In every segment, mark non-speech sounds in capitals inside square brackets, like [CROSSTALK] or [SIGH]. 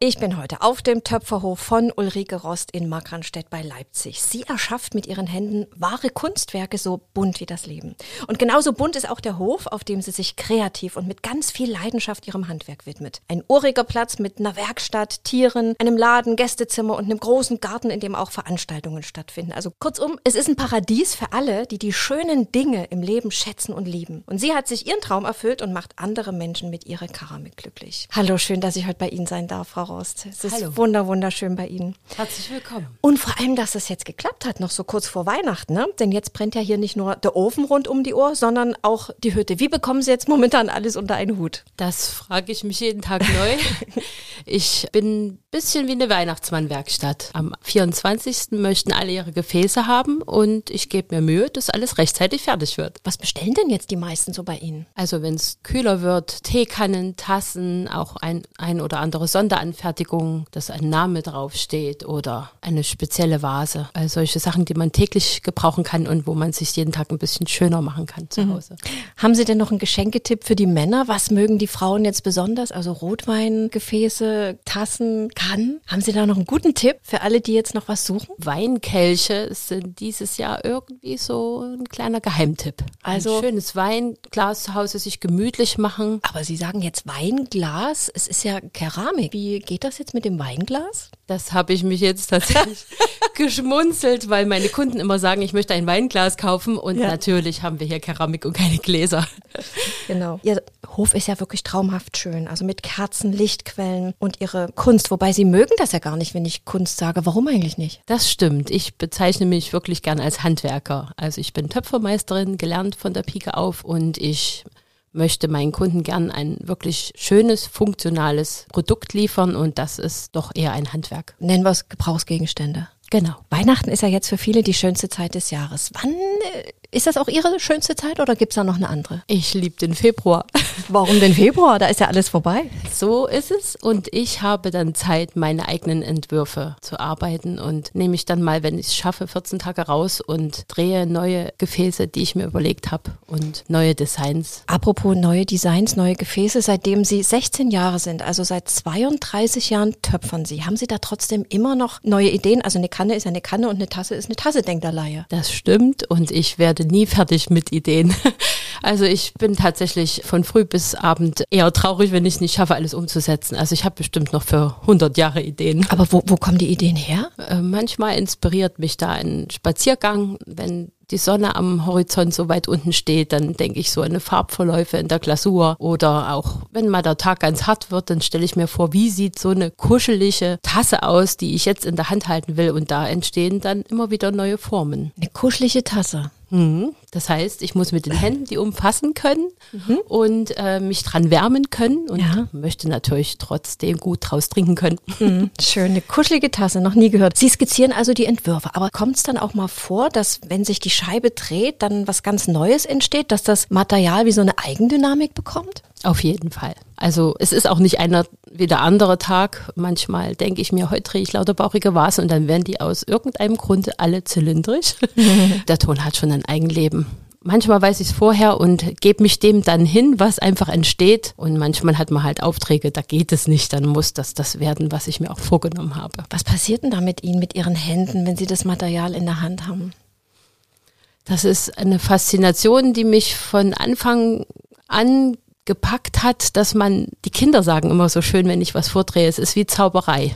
Ich bin heute auf dem Töpferhof von Ulrike Rost in Markranstädt bei Leipzig. Sie erschafft mit ihren Händen wahre Kunstwerke so bunt wie das Leben. Und genauso bunt ist auch der Hof, auf dem sie sich kreativ und mit ganz viel Leidenschaft ihrem Handwerk widmet. Ein uriger Platz mit einer Werkstatt, Tieren, einem Laden, Gästezimmer und einem großen Garten, in dem auch Veranstaltungen stattfinden. Also kurzum, es ist ein Paradies für alle, die die schönen Dinge im Leben schätzen und lieben. Und sie hat sich ihren Traum erfüllt und macht andere Menschen mit ihrer Keramik glücklich. Hallo, schön, dass ich heute bei Ihnen sein darf, Frau Rost. Es ist Hallo. wunder, wunderschön bei Ihnen. Herzlich willkommen. Und vor allem, dass es jetzt geklappt hat, noch so kurz vor Weihnachten, ne? Denn jetzt brennt ja hier nicht nur der Ofen rund um die Uhr, sondern auch die Hütte. Wie bekommen Sie jetzt momentan alles unter einen Hut? Das frage ich mich jeden Tag neu. [LAUGHS] ich bin ein bisschen wie eine Weihnachtsmannwerkstatt. Am 24. möchten alle ihre Gefäße haben und ich gebe mir Mühe, dass alles rechtzeitig fertig wird. Was bestellen denn jetzt die meisten so bei Ihnen? Also wenn es kühler wird, Teekannen, Tassen, auch ein, ein oder andere Sonderanfertigung, dass ein Name draufsteht oder eine spezielle Vase. Also solche Sachen, die man täglich gebrauchen kann und wo man sich jeden Tag ein bisschen schöner machen kann zu Hause. Haben Sie denn noch einen Geschenketipp für die Männer? Was mögen die Frauen jetzt besonders? Also Rotweingefäße, Tassen, Kannen? Haben Sie da noch einen guten Tipp für alle, die jetzt noch was suchen? Weinkelche sind dieses Jahr irgendwie so ein kleiner Geheimtipp. Also- ein schönes Weinglas zu Hause sich gemütlich machen. Aber Sie sagen jetzt Weinglas. Es ist ja Keramik. Wie geht das jetzt mit dem Weinglas? Das habe ich mich jetzt tatsächlich [LAUGHS] geschmunzelt, weil meine Kunden immer sagen, ich möchte ein Weinglas kaufen und Ja. natürlich haben wir hier Keramik und keine Gläser. Genau. Ihr Hof ist ja wirklich traumhaft schön. Also mit Kerzen, Lichtquellen und Ihre Kunst. Wobei Sie mögen das ja gar nicht, wenn ich Kunst sage. Warum eigentlich nicht? Das stimmt. Ich bezeichne mich wirklich gern als Handwerker. Also ich bin Töpfermeisterin, gelernt von der Pike auf und ich möchte meinen Kunden gern ein wirklich schönes, funktionales Produkt liefern und das ist doch eher ein Handwerk. Nennen wir es Gebrauchsgegenstände. Genau. Weihnachten ist ja jetzt für viele die schönste Zeit des Jahres. Wann äh, ist das auch Ihre schönste Zeit oder gibt's da noch eine andere? Ich liebe den Februar. [LAUGHS] Warum denn Februar? Da ist ja alles vorbei. So ist es. Und ich habe dann Zeit, meine eigenen Entwürfe zu arbeiten und nehme ich dann mal, wenn ich es schaffe, 14 Tage raus und drehe neue Gefäße, die ich mir überlegt habe und neue Designs. Apropos neue Designs, neue Gefäße, seitdem Sie 16 Jahre sind, also seit 32 Jahren töpfern Sie. Haben Sie da trotzdem immer noch neue Ideen? Also eine Kanne ist ja eine Kanne und eine Tasse ist eine Tasse, denkt der Laie. Das stimmt und ich werde nie fertig mit Ideen. [LAUGHS] Also ich bin tatsächlich von früh bis Abend eher traurig, wenn ich es nicht schaffe, alles umzusetzen. Also ich habe bestimmt noch für 100 Jahre Ideen. Aber wo, wo kommen die Ideen her? Äh, manchmal inspiriert mich da ein Spaziergang, wenn die Sonne am Horizont so weit unten steht, dann denke ich so an eine Farbverläufe in der Glasur oder auch wenn mal der Tag ganz hart wird, dann stelle ich mir vor, wie sieht so eine kuschelige Tasse aus, die ich jetzt in der Hand halten will und da entstehen dann immer wieder neue Formen. Eine kuschelige Tasse. Mhm. Das heißt, ich muss mit den Händen die umfassen können und äh, mich dran wärmen können und Ja. möchte natürlich trotzdem gut draus trinken können. Mhm. Schön, eine kuschelige Tasse, noch nie gehört. Sie skizzieren also die Entwürfe, aber kommt es dann auch mal vor, dass wenn sich die Scheibe dreht, dann was ganz Neues entsteht, dass das Material wie so eine Eigendynamik bekommt? Auf jeden Fall. Also es ist auch nicht einer wie der andere Tag. Manchmal denke ich mir, heute drehe ich lauter bauchige Vasen und dann werden die aus irgendeinem Grund alle zylindrisch. [LAUGHS] der Ton hat schon ein Eigenleben. Manchmal weiß ich es vorher und gebe mich dem dann hin, was einfach entsteht. Und manchmal hat man halt Aufträge, da geht es nicht. Dann muss das das werden, was ich mir auch vorgenommen habe. Was passiert denn da mit Ihnen, mit Ihren Händen, wenn Sie das Material in der Hand haben? Das ist eine Faszination, die mich von Anfang an gepackt hat, dass man, die Kinder sagen immer so schön, wenn ich was vordrehe, es ist wie Zauberei.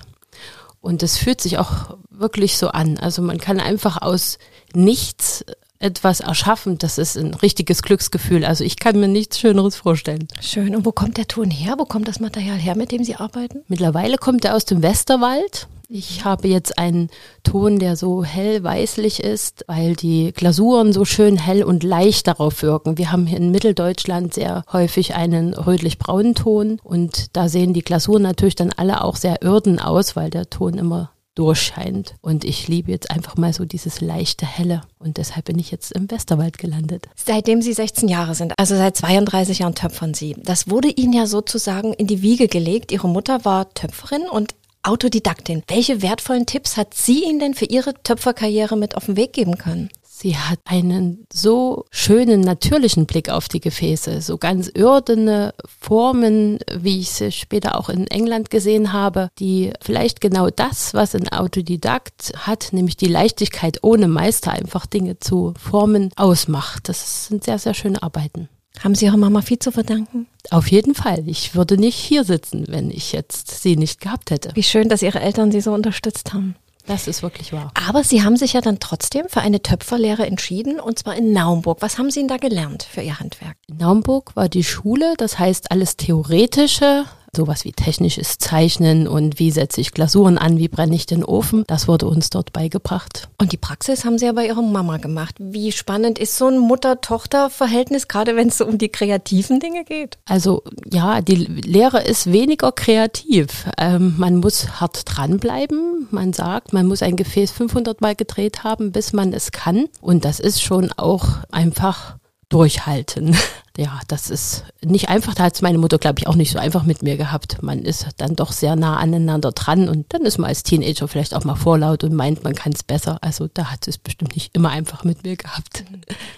Und es fühlt sich auch wirklich so an. Also man kann einfach aus nichts etwas erschaffen. Das ist ein richtiges Glücksgefühl. Also ich kann mir nichts Schöneres vorstellen. Schön. Und wo kommt der Ton her? Wo kommt das Material her, mit dem Sie arbeiten? Mittlerweile kommt er aus dem Westerwald. Ich habe jetzt einen Ton, der so hell weißlich ist, weil die Glasuren so schön hell und leicht darauf wirken. Wir haben hier in Mitteldeutschland sehr häufig einen rötlich-braunen Ton und da sehen die Glasuren natürlich dann alle auch sehr irden aus, weil der Ton immer durchscheint. Und ich liebe jetzt einfach mal so dieses leichte Helle. Und deshalb bin ich jetzt im Westerwald gelandet. Seitdem Sie 16 Jahre sind, also seit 32 Jahren töpfern Sie. Das wurde Ihnen ja sozusagen in die Wiege gelegt. Ihre Mutter war Töpferin und Autodidaktin. Welche wertvollen Tipps hat sie Ihnen denn für Ihre Töpferkarriere mit auf den Weg geben können? Sie hat einen so schönen, natürlichen Blick auf die Gefäße, so ganz irdene Formen, wie ich sie später auch in England gesehen habe, die vielleicht genau das, was ein Autodidakt hat, nämlich die Leichtigkeit ohne Meister einfach Dinge zu formen, ausmacht. Das sind sehr, sehr schöne Arbeiten. Haben Sie Ihrer Mama viel zu verdanken? Auf jeden Fall. Ich würde nicht hier sitzen, wenn ich jetzt sie nicht gehabt hätte. Wie schön, dass Ihre Eltern Sie so unterstützt haben. Das ist wirklich wahr. Aber Sie haben sich ja dann trotzdem für eine Töpferlehre entschieden und zwar in Naumburg. Was haben Sie denn da gelernt für Ihr Handwerk? In Naumburg war die Schule, das heißt alles Theoretische, sowas wie technisches Zeichnen und wie setze ich Glasuren an, wie brenne ich den Ofen, das wurde uns dort beigebracht. Und die Praxis haben Sie ja bei Ihrer Mama gemacht. Wie spannend ist so ein Mutter-Tochter-Verhältnis, gerade wenn es so um die kreativen Dinge geht? Also ja, die Lehre ist weniger kreativ. Ähm, man muss hart dranbleiben. Man sagt, man muss ein Gefäß 500 Mal gedreht haben, bis man es kann. Und das ist schon auch einfach durchhalten. [LAUGHS] Ja, das ist nicht einfach. Da hat es meine Mutter, glaube ich, auch nicht so einfach mit mir gehabt. Man ist dann doch sehr nah aneinander dran und dann ist man als Teenager vielleicht auch mal vorlaut und meint, man kann es besser. Also da hat es bestimmt nicht immer einfach mit mir gehabt.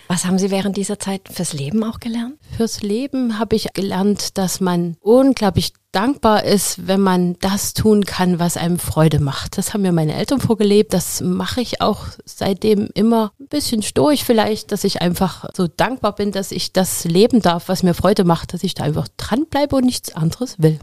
Was haben Sie während dieser Zeit fürs Leben auch gelernt? Fürs Leben habe ich gelernt, dass man unglaublich dankbar ist, wenn man das tun kann, was einem Freude macht. Das haben mir meine Eltern vorgelebt. Das mache ich auch seitdem immer ein bisschen stoisch vielleicht, dass ich einfach so dankbar bin, dass ich das leben darf, was mir Freude macht, dass ich da einfach dranbleibe und nichts anderes will.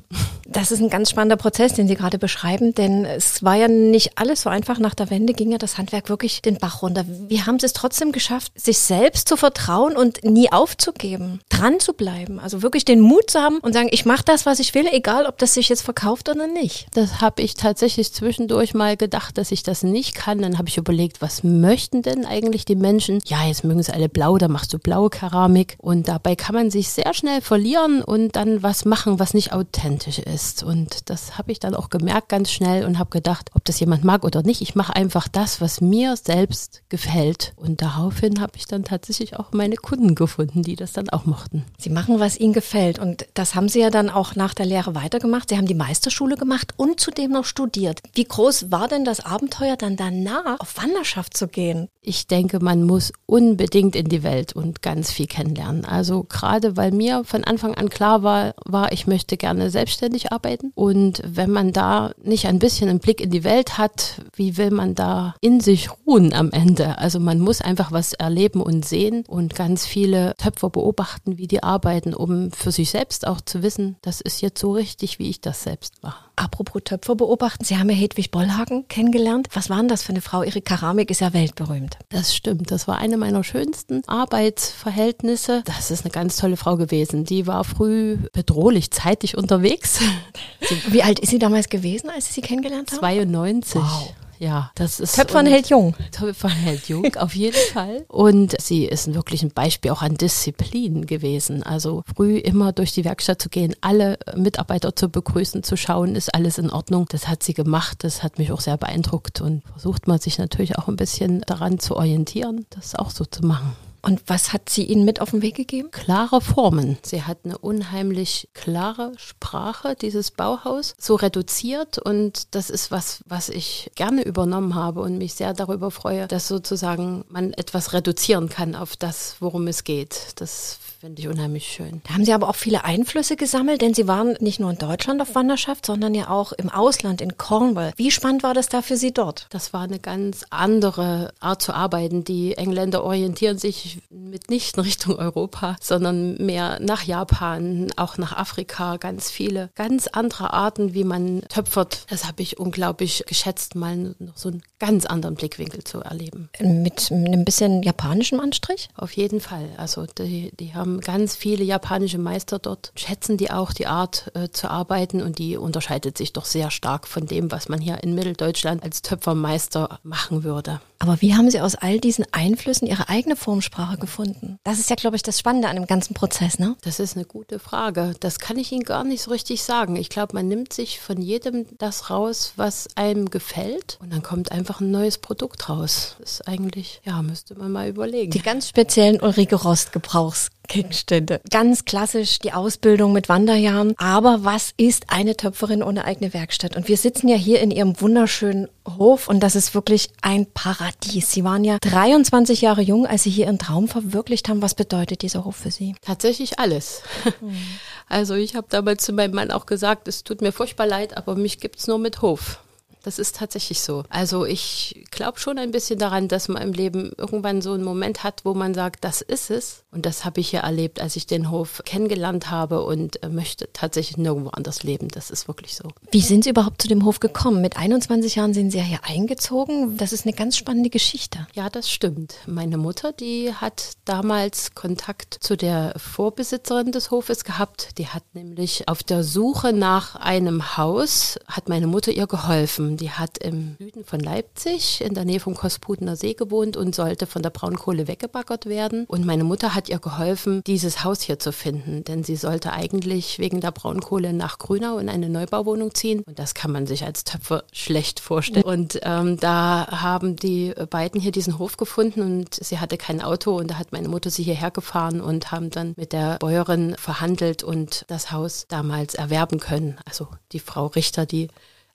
Das ist ein ganz spannender Prozess, den Sie gerade beschreiben, denn es war ja nicht alles so einfach. Nach der Wende ging ja das Handwerk wirklich den Bach runter. Wie haben Sie es trotzdem geschafft, sich selbst zu vertrauen und nie aufzugeben, dran zu bleiben? Also wirklich den Mut zu haben und sagen, ich mache das, was ich will, egal ob das sich jetzt verkauft oder nicht. Das habe ich tatsächlich zwischendurch mal gedacht, dass ich das nicht kann. Dann habe ich überlegt, was möchten denn eigentlich die Menschen? Ja, jetzt mögen sie alle blau, da machst du blaue Keramik. Und dabei kann man sich sehr schnell verlieren und dann was machen, was nicht authentisch ist. Und das habe ich dann auch gemerkt ganz schnell und habe gedacht, ob das jemand mag oder nicht. Ich mache einfach das, was mir selbst gefällt. Und daraufhin habe ich dann tatsächlich auch meine Kunden gefunden, die das dann auch mochten. Sie machen, was ihnen gefällt. Und das haben Sie ja dann auch nach der Lehre weitergemacht. Sie haben die Meisterschule gemacht und zudem noch studiert. Wie groß war denn das Abenteuer dann danach, auf Wanderschaft zu gehen? Ich denke, man muss unbedingt in die Welt und ganz viel kennenlernen. Also gerade weil mir von Anfang an klar war, war, ich möchte gerne selbstständig arbeiten. Und wenn man da nicht ein bisschen einen Blick in die Welt hat, wie will man da in sich ruhen am Ende? Also man muss einfach was erleben und sehen und ganz viele Töpfer beobachten, wie die arbeiten, um für sich selbst auch zu wissen, das ist jetzt so richtig, wie ich das selbst mache. Apropos Töpfer beobachten, Sie haben ja Hedwig Bollhagen kennengelernt. Was war denn das für eine Frau? Ihre Keramik ist ja weltberühmt. Das stimmt. Das war eine meiner schönsten Arbeitsverhältnisse. Das ist eine ganz tolle Frau gewesen. Die war früh bedrohlich zeitig unterwegs. [LAUGHS] Wie alt ist sie damals gewesen, als Sie sie kennengelernt haben? 92. Wow. Ja, das ist. Töpfern hält jung. Töpfern hält jung, auf jeden Fall. Und sie ist wirklich ein Beispiel auch an Disziplin gewesen. Also früh immer durch die Werkstatt zu gehen, alle Mitarbeiter zu begrüßen, zu schauen, ist alles in Ordnung. Das hat sie gemacht. Das hat mich auch sehr beeindruckt und versucht man sich natürlich auch ein bisschen daran zu orientieren, das auch so zu machen. Und was hat sie Ihnen mit auf den Weg gegeben? Klare Formen. Sie hat eine unheimlich klare Sprache, dieses Bauhaus, so reduziert. Und das ist was, was ich gerne übernommen habe und mich sehr darüber freue, dass sozusagen man etwas reduzieren kann auf das, worum es geht. Das finde ich unheimlich schön. Da haben Sie aber auch viele Einflüsse gesammelt, denn Sie waren nicht nur in Deutschland auf Wanderschaft, sondern ja auch im Ausland, in Cornwall. Wie spannend war das da für Sie dort? Das war eine ganz andere Art zu arbeiten. Die Engländer orientieren sich mitnichten Richtung Europa, sondern mehr nach Japan, auch nach Afrika, ganz viele, ganz andere Arten, wie man töpfert. Das habe ich unglaublich geschätzt, mal noch so einen ganz anderen Blickwinkel zu erleben. Mit einem bisschen japanischem Anstrich? Auf jeden Fall. Also die, die haben ganz viele japanische Meister dort, schätzen die auch die Art äh, zu arbeiten und die unterscheidet sich doch sehr stark von dem, was man hier in Mitteldeutschland als Töpfermeister machen würde. Aber wie haben Sie aus all diesen Einflüssen Ihre eigene Formsprache gefunden? Das ist ja, glaube ich, das Spannende an dem ganzen Prozess, ne? Das ist eine gute Frage. Das kann ich Ihnen gar nicht so richtig sagen. Ich glaube, man nimmt sich von jedem das raus, was einem gefällt und dann kommt einfach ein neues Produkt raus. Das ist eigentlich, ja, müsste man mal überlegen. Die ganz speziellen Ulrike Rost Gebrauchs Gegenstände. Ganz klassisch die Ausbildung mit Wanderjahren. Aber was ist eine Töpferin ohne eigene Werkstatt? Und wir sitzen ja hier in ihrem wunderschönen Hof und das ist wirklich ein Paradies Paradies. Sie waren ja 23 Jahre jung, als Sie hier Ihren Traum verwirklicht haben. Was bedeutet dieser Hof für Sie? Tatsächlich alles. Mhm. [LAUGHS] Also ich habe damals zu meinem Mann auch gesagt, es tut mir furchtbar leid, aber mich gibt's nur mit Hof. Das ist tatsächlich so. Also ich glaube schon ein bisschen daran, dass man im Leben irgendwann so einen Moment hat, wo man sagt, das ist es. Und das habe ich hier erlebt, als ich den Hof kennengelernt habe und äh, möchte tatsächlich nirgendwo anders leben. Das ist wirklich so. Wie sind Sie überhaupt zu dem Hof gekommen? Mit 21 Jahren sind Sie ja hier eingezogen. Das ist eine ganz spannende Geschichte. Ja, das stimmt. Meine Mutter, die hat damals Kontakt zu der Vorbesitzerin des Hofes gehabt. Die hat nämlich auf der Suche nach einem Haus, hat meine Mutter ihr geholfen. Die hat im Süden von Leipzig in der Nähe vom Kosputener See gewohnt und sollte von der Braunkohle weggebaggert werden. Und meine Mutter hat ihr geholfen, dieses Haus hier zu finden, denn sie sollte eigentlich wegen der Braunkohle nach Grünau in eine Neubauwohnung ziehen. Und das kann man sich als Töpfer schlecht vorstellen. Und ähm, da haben die beiden hier diesen Hof gefunden und sie hatte kein Auto und da hat meine Mutter sie hierher gefahren und haben dann mit der Bäuerin verhandelt und das Haus damals erwerben können. Also die Frau Richter, die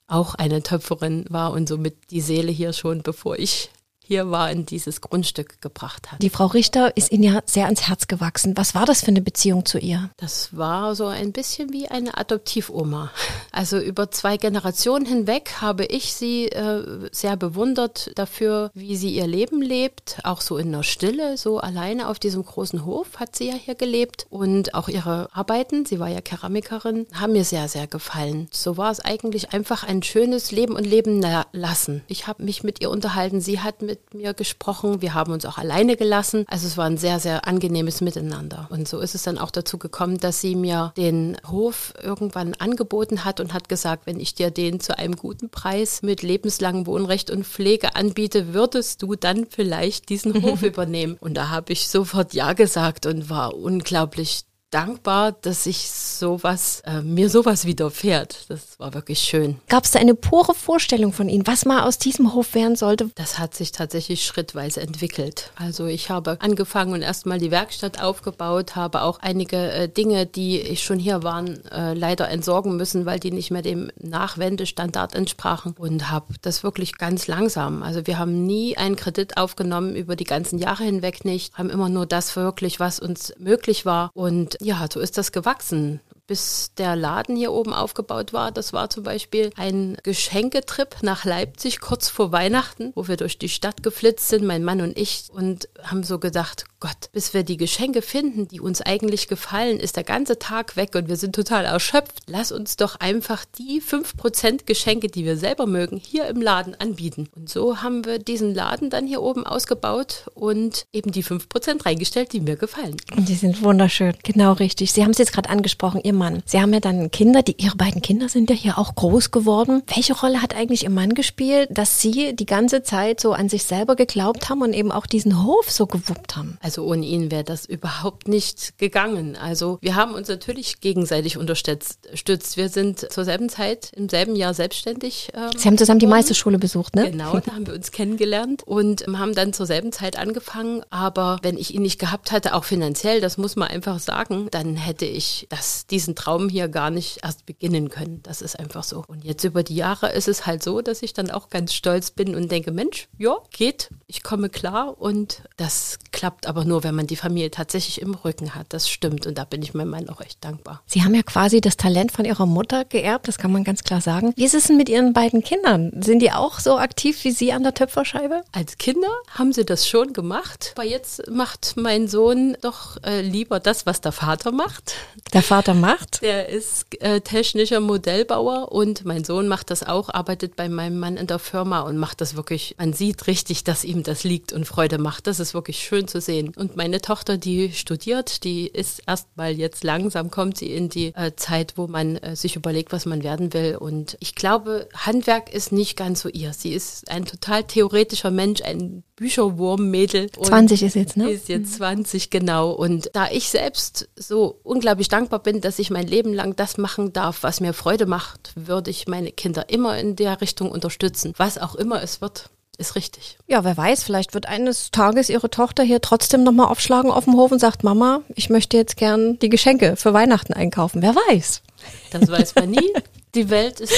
auch eine Töpferin war und somit die Seele hier schon, bevor ich hier war, in dieses Grundstück gebracht hat. Die Frau Richter ist Ihnen ja sehr ans Herz gewachsen. Was war das für eine Beziehung zu ihr? Das war so ein bisschen wie eine Adoptivoma. Also über zwei Generationen hinweg habe ich sie äh, sehr bewundert dafür, wie sie ihr Leben lebt, auch so in der Stille, so alleine auf diesem großen Hof hat sie ja hier gelebt und auch ihre Arbeiten, sie war ja Keramikerin, haben mir sehr, sehr gefallen. So war es eigentlich einfach ein schönes Leben und Leben lassen. Ich habe mich mit ihr unterhalten, sie hat mit mit mir gesprochen. Wir haben uns auch alleine gelassen. Also es war ein sehr, sehr angenehmes Miteinander. Und so ist es dann auch dazu gekommen, dass sie mir den Hof irgendwann angeboten hat und hat gesagt, wenn ich dir den zu einem guten Preis mit lebenslangem Wohnrecht und Pflege anbiete, würdest du dann vielleicht diesen Hof [LAUGHS] übernehmen? Und da habe ich sofort Ja gesagt und war unglaublich dankbar, dass ich sowas, äh, mir sowas widerfährt. Das war wirklich schön. Gab es da eine pure Vorstellung von Ihnen, was mal aus diesem Hof werden sollte? Das hat sich tatsächlich schrittweise entwickelt. Also ich habe angefangen und erstmal die Werkstatt aufgebaut, habe auch einige äh, Dinge, die schon hier waren, äh, leider entsorgen müssen, weil die nicht mehr dem Nachwendestandard entsprachen und habe das wirklich ganz langsam. Also wir haben nie einen Kredit aufgenommen über die ganzen Jahre hinweg nicht, haben immer nur das wirklich, was uns möglich war und ja, so ist das gewachsen bis der Laden hier oben aufgebaut war. Das war zum Beispiel ein Geschenketrip nach Leipzig kurz vor Weihnachten, wo wir durch die Stadt geflitzt sind, mein Mann und ich, und haben so gedacht, Gott, bis wir die Geschenke finden, die uns eigentlich gefallen, ist der ganze Tag weg und wir sind total erschöpft. Lass uns doch einfach die 5% Geschenke, die wir selber mögen, hier im Laden anbieten. Und so haben wir diesen Laden dann hier oben ausgebaut und eben die 5% reingestellt, die mir gefallen. Und die sind wunderschön, genau richtig. Sie haben es jetzt gerade angesprochen, Ihr Mann. Sie haben ja dann Kinder, die, Ihre beiden Kinder sind ja hier auch groß geworden. Welche Rolle hat eigentlich Ihr Mann gespielt, dass Sie die ganze Zeit so an sich selber geglaubt haben und eben auch diesen Hof so gewuppt haben? Also ohne ihn wäre das überhaupt nicht gegangen. Also wir haben uns natürlich gegenseitig unterstützt. Wir sind zur selben Zeit im selben Jahr selbstständig. Ähm, Sie haben zusammen die Meisterschule besucht, ne? Genau, da haben wir uns kennengelernt und haben dann zur selben Zeit angefangen. Aber wenn ich ihn nicht gehabt hatte, auch finanziell, das muss man einfach sagen, dann hätte ich das, diesen diesen Traum hier gar nicht erst beginnen können. Das ist einfach so. Und jetzt über die Jahre ist es halt so, dass ich dann auch ganz stolz bin und denke, Mensch, ja, geht, ich komme klar und das klappt aber nur, wenn man die Familie tatsächlich im Rücken hat. Das stimmt und da bin ich meinem Mann auch echt dankbar. Sie haben ja quasi das Talent von Ihrer Mutter geerbt, das kann man ganz klar sagen. Wie ist es denn mit Ihren beiden Kindern? Sind die auch so aktiv wie Sie an der Töpferscheibe? Als Kinder haben sie das schon gemacht, aber jetzt macht mein Sohn doch äh, lieber das, was der Vater macht. Der Vater macht? Macht? Der ist äh, technischer Modellbauer und mein Sohn macht das auch, arbeitet bei meinem Mann in der Firma und macht das wirklich, man sieht richtig, dass ihm das liegt und Freude macht. Das ist wirklich schön zu sehen. Und meine Tochter, die studiert, die ist erstmal jetzt langsam, kommt sie in die äh, Zeit, wo man äh, sich überlegt, was man werden will. Und ich glaube, Handwerk ist nicht ganz so ihr. Sie ist ein total theoretischer Mensch, ein Bücherwurmmädel. 20 ist jetzt, ne? Ist jetzt 20, genau. Und da ich selbst so unglaublich dankbar bin, dass ich mein Leben lang das machen darf, was mir Freude macht, würde ich meine Kinder immer in der Richtung unterstützen. Was auch immer es wird ist richtig. Ja, wer weiß, vielleicht wird eines Tages ihre Tochter hier trotzdem nochmal aufschlagen auf dem Hof und sagt, Mama, ich möchte jetzt gern die Geschenke für Weihnachten einkaufen. Wer weiß. Das weiß man nie. [LAUGHS] Die Welt ist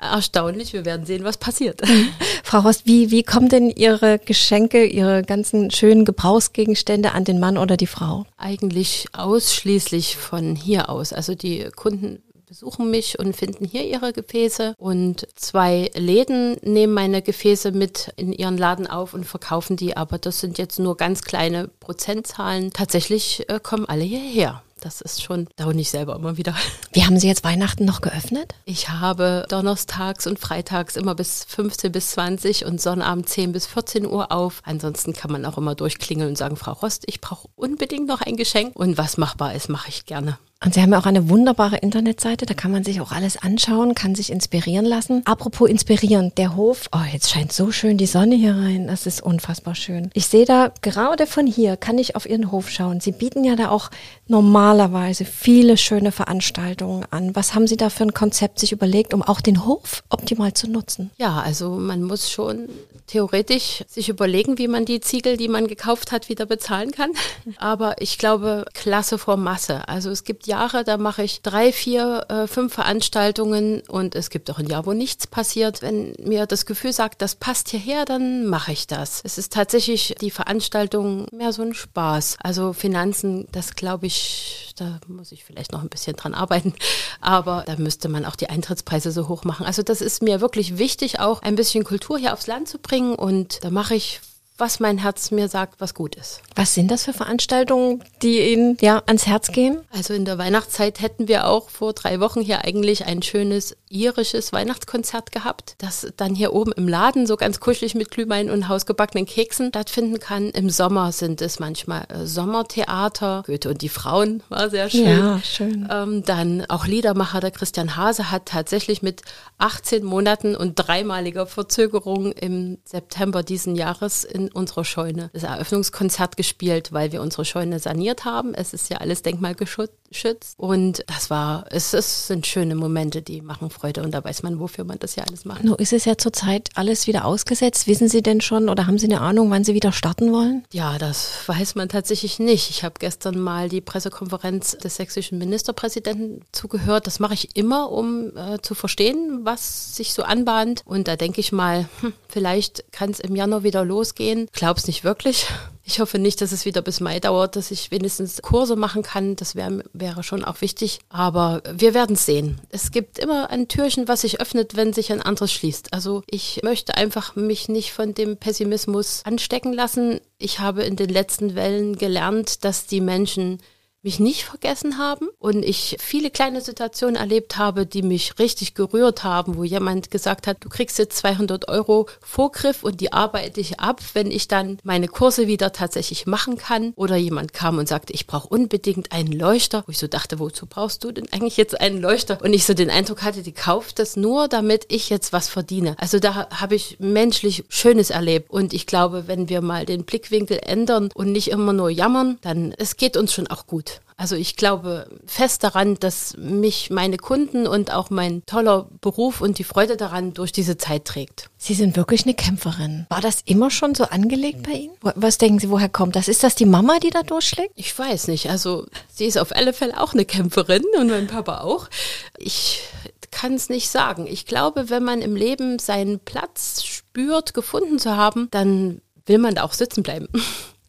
erstaunlich. Wir werden sehen, was passiert. [LAUGHS] Frau Rost, wie, wie kommen denn Ihre Geschenke, Ihre ganzen schönen Gebrauchsgegenstände an den Mann oder die Frau? Eigentlich ausschließlich von hier aus. Also die Kunden besuchen mich und finden hier ihre Gefäße. Und zwei Läden nehmen meine Gefäße mit in ihren Laden auf und verkaufen die. Aber das sind jetzt nur ganz kleine Prozentzahlen. Tatsächlich äh, kommen alle hierher. Das ist schon, da ich selber immer wieder. [LAUGHS] Wie haben Sie jetzt Weihnachten noch geöffnet? Ich habe donnerstags und freitags immer bis 15 bis 20 und Sonnabend 10 bis 14 Uhr auf. Ansonsten kann man auch immer durchklingeln und sagen, Frau Rost, ich brauche unbedingt noch ein Geschenk. Und was machbar ist, mache ich gerne. Und Sie haben ja auch eine wunderbare Internetseite, da kann man sich auch alles anschauen, kann sich inspirieren lassen. Apropos inspirieren, der Hof, oh, jetzt scheint so schön die Sonne hier rein, das ist unfassbar schön. Ich sehe da gerade von hier, kann ich auf Ihren Hof schauen. Sie bieten ja da auch normalerweise viele schöne Veranstaltungen an. Was haben Sie da für ein Konzept sich überlegt, um auch den Hof optimal zu nutzen? Ja, also man muss schon theoretisch sich überlegen, wie man die Ziegel, die man gekauft hat, wieder bezahlen kann. [LAUGHS] Aber ich glaube, Klasse vor Masse. Also es gibt Jahre, da mache ich drei, vier, äh, fünf Veranstaltungen und es gibt auch ein Jahr, wo nichts passiert. Wenn mir das Gefühl sagt, das passt hierher, dann mache ich das. Es ist tatsächlich die Veranstaltung mehr so ein Spaß. Also Finanzen, das glaube ich, da muss ich vielleicht noch ein bisschen dran arbeiten. Aber da müsste man auch die Eintrittspreise so hoch machen. Also das ist mir wirklich wichtig, auch ein bisschen Kultur hier aufs Land zu bringen. Und da mache ich was mein Herz mir sagt, was gut ist. Was sind das für Veranstaltungen, die Ihnen ja ans Herz gehen? Also in der Weihnachtszeit hätten wir auch vor drei Wochen hier eigentlich ein schönes irisches Weihnachtskonzert gehabt, das dann hier oben im Laden so ganz kuschelig mit Glühwein und hausgebackenen Keksen stattfinden kann. Im Sommer sind es manchmal äh, Sommertheater. Goethe und die Frauen war sehr schön. Ja, schön. Ähm, dann auch Liedermacher, der Christian Hase hat tatsächlich mit 18 Monaten und dreimaliger Verzögerung im September diesen Jahres in unserer Scheune das Eröffnungskonzert gespielt, weil wir unsere Scheune saniert haben. Es ist ja alles denkmalgeschützt. Und das war, es, es sind schöne Momente, die machen Freude und da weiß man, wofür man das ja alles macht. Nun ist es ja zurzeit alles wieder ausgesetzt. Wissen Sie denn schon oder haben Sie eine Ahnung, wann Sie wieder starten wollen? Ja, das weiß man tatsächlich nicht. Ich habe gestern mal die Pressekonferenz des sächsischen Ministerpräsidenten zugehört. Das mache ich immer, um äh, zu verstehen, was sich so anbahnt. Und da denke ich mal, hm, vielleicht kann es im Januar wieder losgehen gehen. Glaub's nicht wirklich. Ich hoffe nicht, dass es wieder bis Mai dauert, dass ich wenigstens Kurse machen kann. Das wär, wäre schon auch wichtig. Aber wir werden sehen. Es gibt immer ein Türchen, was sich öffnet, wenn sich ein anderes schließt. Also ich möchte einfach mich nicht von dem Pessimismus anstecken lassen. Ich habe in den letzten Wellen gelernt, dass die Menschen mich nicht vergessen haben und ich viele kleine Situationen erlebt habe, die mich richtig gerührt haben, wo jemand gesagt hat, du kriegst jetzt 200 Euro Vorgriff und die arbeite ich ab, wenn ich dann meine Kurse wieder tatsächlich machen kann. Oder jemand kam und sagte, ich brauche unbedingt einen Leuchter, wo ich so dachte, wozu brauchst du denn eigentlich jetzt einen Leuchter? Und ich so den Eindruck hatte, die kauft das nur, damit ich jetzt was verdiene. Also da habe ich menschlich Schönes erlebt und ich glaube, wenn wir mal den Blickwinkel ändern und nicht immer nur jammern, dann es geht uns schon auch gut. Also ich glaube fest daran, dass mich meine Kunden und auch mein toller Beruf und die Freude daran durch diese Zeit trägt. Sie sind wirklich eine Kämpferin. War das immer schon so angelegt bei Ihnen? Was denken Sie, woher kommt das? Ist das die Mama, die da durchschlägt? Ich weiß nicht. Also sie ist auf alle Fälle auch eine Kämpferin und mein Papa auch. Ich kann es nicht sagen. Ich glaube, wenn man im Leben seinen Platz spürt, gefunden zu haben, dann will man da auch sitzen bleiben [LAUGHS]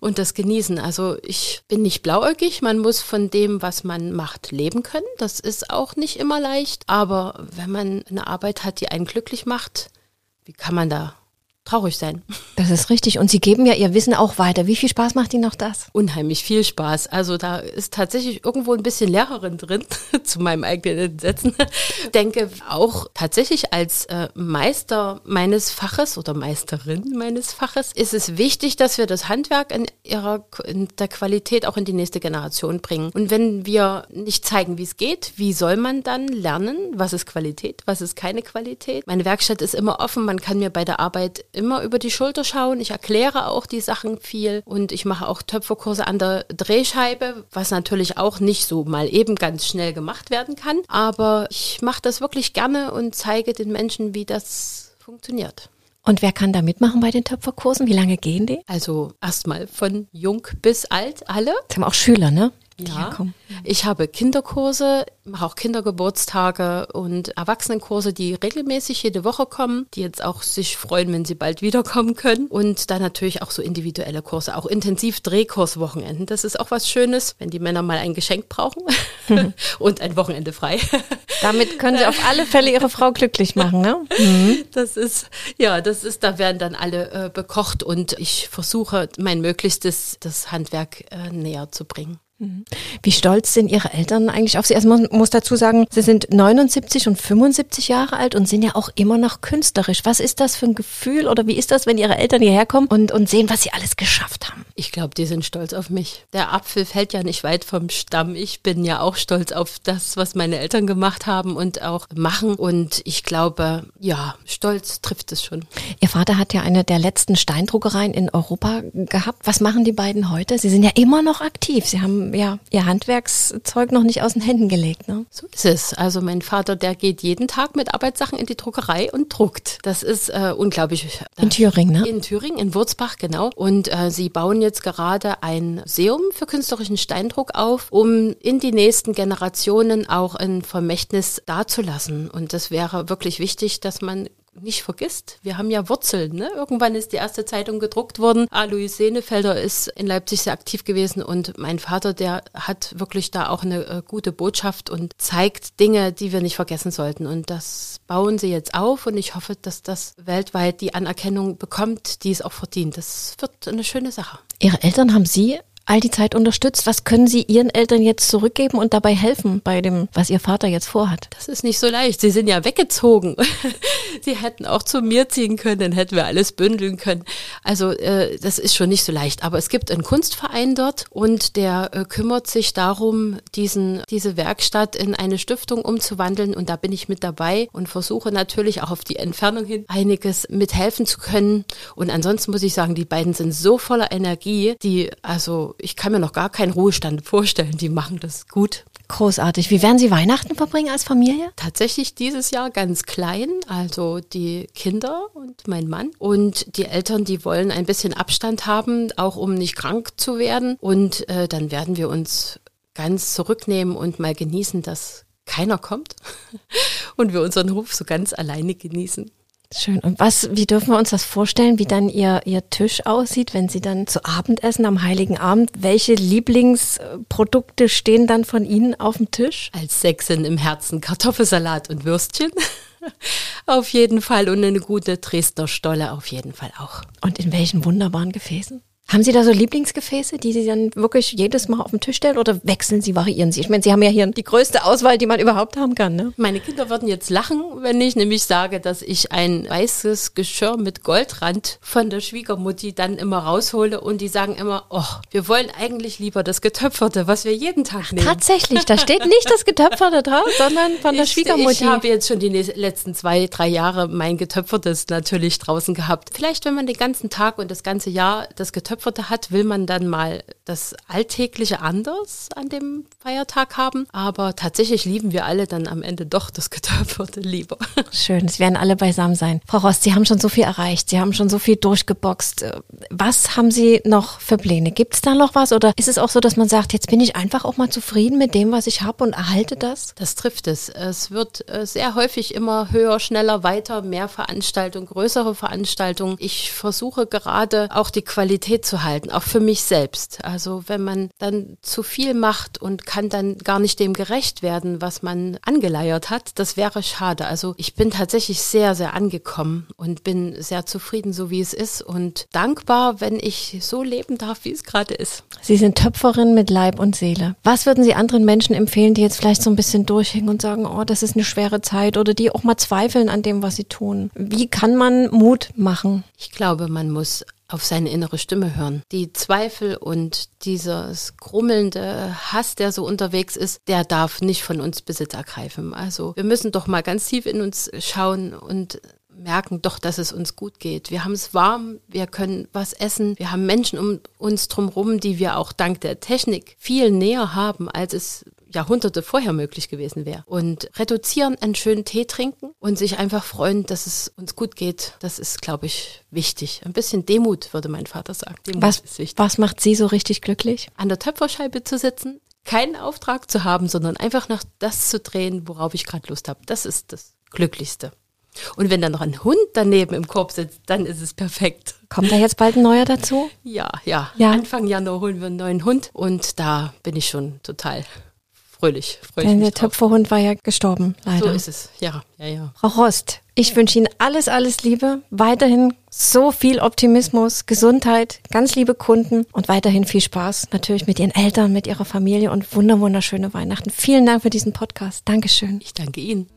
und das genießen. Also ich bin nicht blauäugig, man muss von dem, was man macht, leben können. Das ist auch nicht immer leicht, aber wenn man eine Arbeit hat, die einen glücklich macht, wie kann man da traurig sein. Das ist richtig. Und Sie geben ja Ihr Wissen auch weiter. Wie viel Spaß macht Ihnen noch das? Unheimlich viel Spaß. Also da ist tatsächlich irgendwo ein bisschen Lehrerin drin, [LAUGHS] zu meinem eigenen Entsetzen. Denke auch tatsächlich als äh, Meister meines Faches oder Meisterin meines Faches ist es wichtig, dass wir das Handwerk in ihrer in der Qualität auch in die nächste Generation bringen. Und wenn wir nicht zeigen, wie es geht, wie soll man dann lernen, was ist Qualität, was ist keine Qualität? Meine Werkstatt ist immer offen, man kann mir bei der Arbeit immer über die Schulter schauen. Ich erkläre auch die Sachen viel und ich mache auch Töpferkurse an der Drehscheibe, was natürlich auch nicht so mal eben ganz schnell gemacht werden kann. Aber ich mache das wirklich gerne und zeige den Menschen, wie das funktioniert. Und wer kann da mitmachen bei den Töpferkursen? Wie lange gehen die? Also erstmal von jung bis alt, alle. Sie haben auch Schüler, ne? Ja, ich habe Kinderkurse, mache auch Kindergeburtstage und Erwachsenenkurse, die regelmäßig jede Woche kommen, die jetzt auch sich freuen, wenn sie bald wiederkommen können. Und dann natürlich auch so individuelle Kurse, auch intensiv Drehkurswochenenden. Das ist auch was Schönes, wenn die Männer mal ein Geschenk brauchen [LAUGHS] und ein Wochenende frei. Damit können sie auf alle Fälle ihre Frau glücklich machen, ne? Mhm. Das ist, ja, das ist, da werden dann alle äh, bekocht und ich versuche mein Möglichstes, das Handwerk äh, näher zu bringen. Wie stolz sind Ihre Eltern eigentlich auf Sie? Also man muss dazu sagen, Sie sind 79 und 75 Jahre alt und sind ja auch immer noch künstlerisch. Was ist das für ein Gefühl oder wie ist das, wenn Ihre Eltern hierher kommen und, und sehen, was Sie alles geschafft haben? Ich glaube, die sind stolz auf mich. Der Apfel fällt ja nicht weit vom Stamm. Ich bin ja auch stolz auf das, was meine Eltern gemacht haben und auch machen. Und ich glaube, ja, stolz trifft es schon. Ihr Vater hat ja eine der letzten Steindruckereien in Europa gehabt. Was machen die beiden heute? Sie sind ja immer noch aktiv. Sie haben ja ihr Handwerkszeug noch nicht aus den Händen gelegt. Ne? So ist es. Also mein Vater, der geht jeden Tag mit Arbeitssachen in die Druckerei und druckt. Das ist äh, unglaublich. In Thüringen, ne? In Thüringen, in Wurzbach, genau. Und äh, sie bauen jetzt gerade ein Museum für künstlerischen Steindruck auf, um in die nächsten Generationen auch ein Vermächtnis dazulassen. Und das wäre wirklich wichtig, dass man nicht vergisst, wir haben ja Wurzeln. Ne? Irgendwann ist die erste Zeitung gedruckt worden. Alois Senefelder ist in Leipzig sehr aktiv gewesen und mein Vater, der hat wirklich da auch eine äh, gute Botschaft und zeigt Dinge, die wir nicht vergessen sollten. Und das bauen sie jetzt auf und ich hoffe, dass das weltweit die Anerkennung bekommt, die es auch verdient. Das wird eine schöne Sache. Ihre Eltern haben Sie all die Zeit unterstützt. Was können Sie Ihren Eltern jetzt zurückgeben und dabei helfen bei dem, was Ihr Vater jetzt vorhat? Das ist nicht so leicht. Sie sind ja weggezogen. [LAUGHS] Sie hätten auch zu mir ziehen können, dann hätten wir alles bündeln können. Also äh, das ist schon nicht so leicht. Aber es gibt einen Kunstverein dort und der äh, kümmert sich darum, diesen, diese Werkstatt in eine Stiftung umzuwandeln. Und da bin ich mit dabei und versuche natürlich auch auf die Entfernung hin einiges mithelfen zu können. Und ansonsten muss ich sagen, die beiden sind so voller Energie, die also ich kann mir noch gar keinen Ruhestand vorstellen. Die machen das gut. Großartig. Wie werden Sie Weihnachten verbringen als Familie? Tatsächlich dieses Jahr ganz klein, also die Kinder und mein Mann. Und die Eltern, die wollen ein bisschen Abstand haben, auch um nicht krank zu werden. Und äh, dann werden wir uns ganz zurücknehmen und mal genießen, dass keiner kommt [LAUGHS] und wir unseren Hof so ganz alleine genießen. Schön. Und was, wie dürfen wir uns das vorstellen, wie dann Ihr, Ihr Tisch aussieht, wenn Sie dann zu Abend essen am Heiligen Abend? Welche Lieblingsprodukte stehen dann von Ihnen auf dem Tisch? Als Sechsin im Herzen Kartoffelsalat und Würstchen. [LAUGHS] auf jeden Fall und eine gute Dresdner Stolle auf jeden Fall auch. Und in welchen wunderbaren Gefäßen? Haben Sie da so Lieblingsgefäße, die Sie dann wirklich jedes Mal auf den Tisch stellen oder wechseln Sie, variieren Sie? Ich meine, Sie haben ja hier die größte Auswahl, die man überhaupt haben kann. Ne? Meine Kinder würden jetzt lachen, wenn ich nämlich sage, dass ich ein weißes Geschirr mit Goldrand von der Schwiegermutti dann immer raushole und die sagen immer, oh, wir wollen eigentlich lieber das Getöpferte, was wir jeden Tag nehmen. Tatsächlich, da steht nicht das Getöpferte drauf, sondern von der ich, Schwiegermutti. Ich habe jetzt schon die letzten zwei, drei Jahre mein Getöpfertes natürlich draußen gehabt. Vielleicht, wenn man den ganzen Tag und das ganze Jahr das Getöpferte Getöpferte hat, will man dann mal das Alltägliche anders an dem Feiertag haben. Aber tatsächlich lieben wir alle dann am Ende doch das Getöpferte lieber. Schön, es werden alle beisammen sein. Frau Rost, Sie haben schon so viel erreicht, Sie haben schon so viel durchgeboxt. Was haben Sie noch für Pläne? Gibt es da noch was oder ist es auch so, dass man sagt, jetzt bin ich einfach auch mal zufrieden mit dem, was ich habe und erhalte das? Das trifft es. Es wird äh, sehr häufig immer höher, schneller, weiter, mehr Veranstaltungen, größere Veranstaltungen. Ich versuche gerade auch die Qualität zu halten, auch für mich selbst. Also wenn man dann zu viel macht und kann dann gar nicht dem gerecht werden, was man angeleiert hat, das wäre schade. Also ich bin tatsächlich sehr, sehr angekommen und bin sehr zufrieden, so wie es ist und dankbar, wenn ich so leben darf, wie es gerade ist. Sie sind Töpferin mit Leib und Seele. Was würden Sie anderen Menschen empfehlen, die jetzt vielleicht so ein bisschen durchhängen und sagen, oh, das ist eine schwere Zeit oder die auch mal zweifeln an dem, was sie tun? Wie kann man Mut machen? Ich glaube, man muss auf seine innere Stimme hören. Die Zweifel und dieses grummelnde Hass, der so unterwegs ist, der darf nicht von uns Besitz ergreifen. Also wir müssen doch mal ganz tief in uns schauen und merken doch, dass es uns gut geht. Wir haben es warm, wir können was essen, wir haben Menschen um uns drumherum, die wir auch dank der Technik viel näher haben, als es Jahrhunderte vorher möglich gewesen wäre. Und reduzieren, einen schönen Tee trinken und sich einfach freuen, dass es uns gut geht, das ist, glaube ich, wichtig. Ein bisschen Demut, würde mein Vater sagen. Demut was, was macht Sie so richtig glücklich? An der Töpferscheibe zu sitzen, keinen Auftrag zu haben, sondern einfach nach das zu drehen, worauf ich gerade Lust habe. Das ist das Glücklichste. Und wenn dann noch ein Hund daneben im Korb sitzt, dann ist es perfekt. Kommt da jetzt bald ein neuer dazu? Ja, ja. Ja. Anfang Januar holen wir einen neuen Hund und da bin ich schon total fröhlich. Denn mich der. Töpferhund war ja gestorben, leider. So ist es. Ja, ja, ja. Frau Rost, ich wünsche Ihnen alles, alles Liebe, weiterhin so viel Optimismus, Gesundheit, ganz liebe Kunden und weiterhin viel Spaß natürlich mit Ihren Eltern, mit Ihrer Familie und wunder wunderschöne Weihnachten. Vielen Dank für diesen Podcast. Dankeschön. Ich danke Ihnen.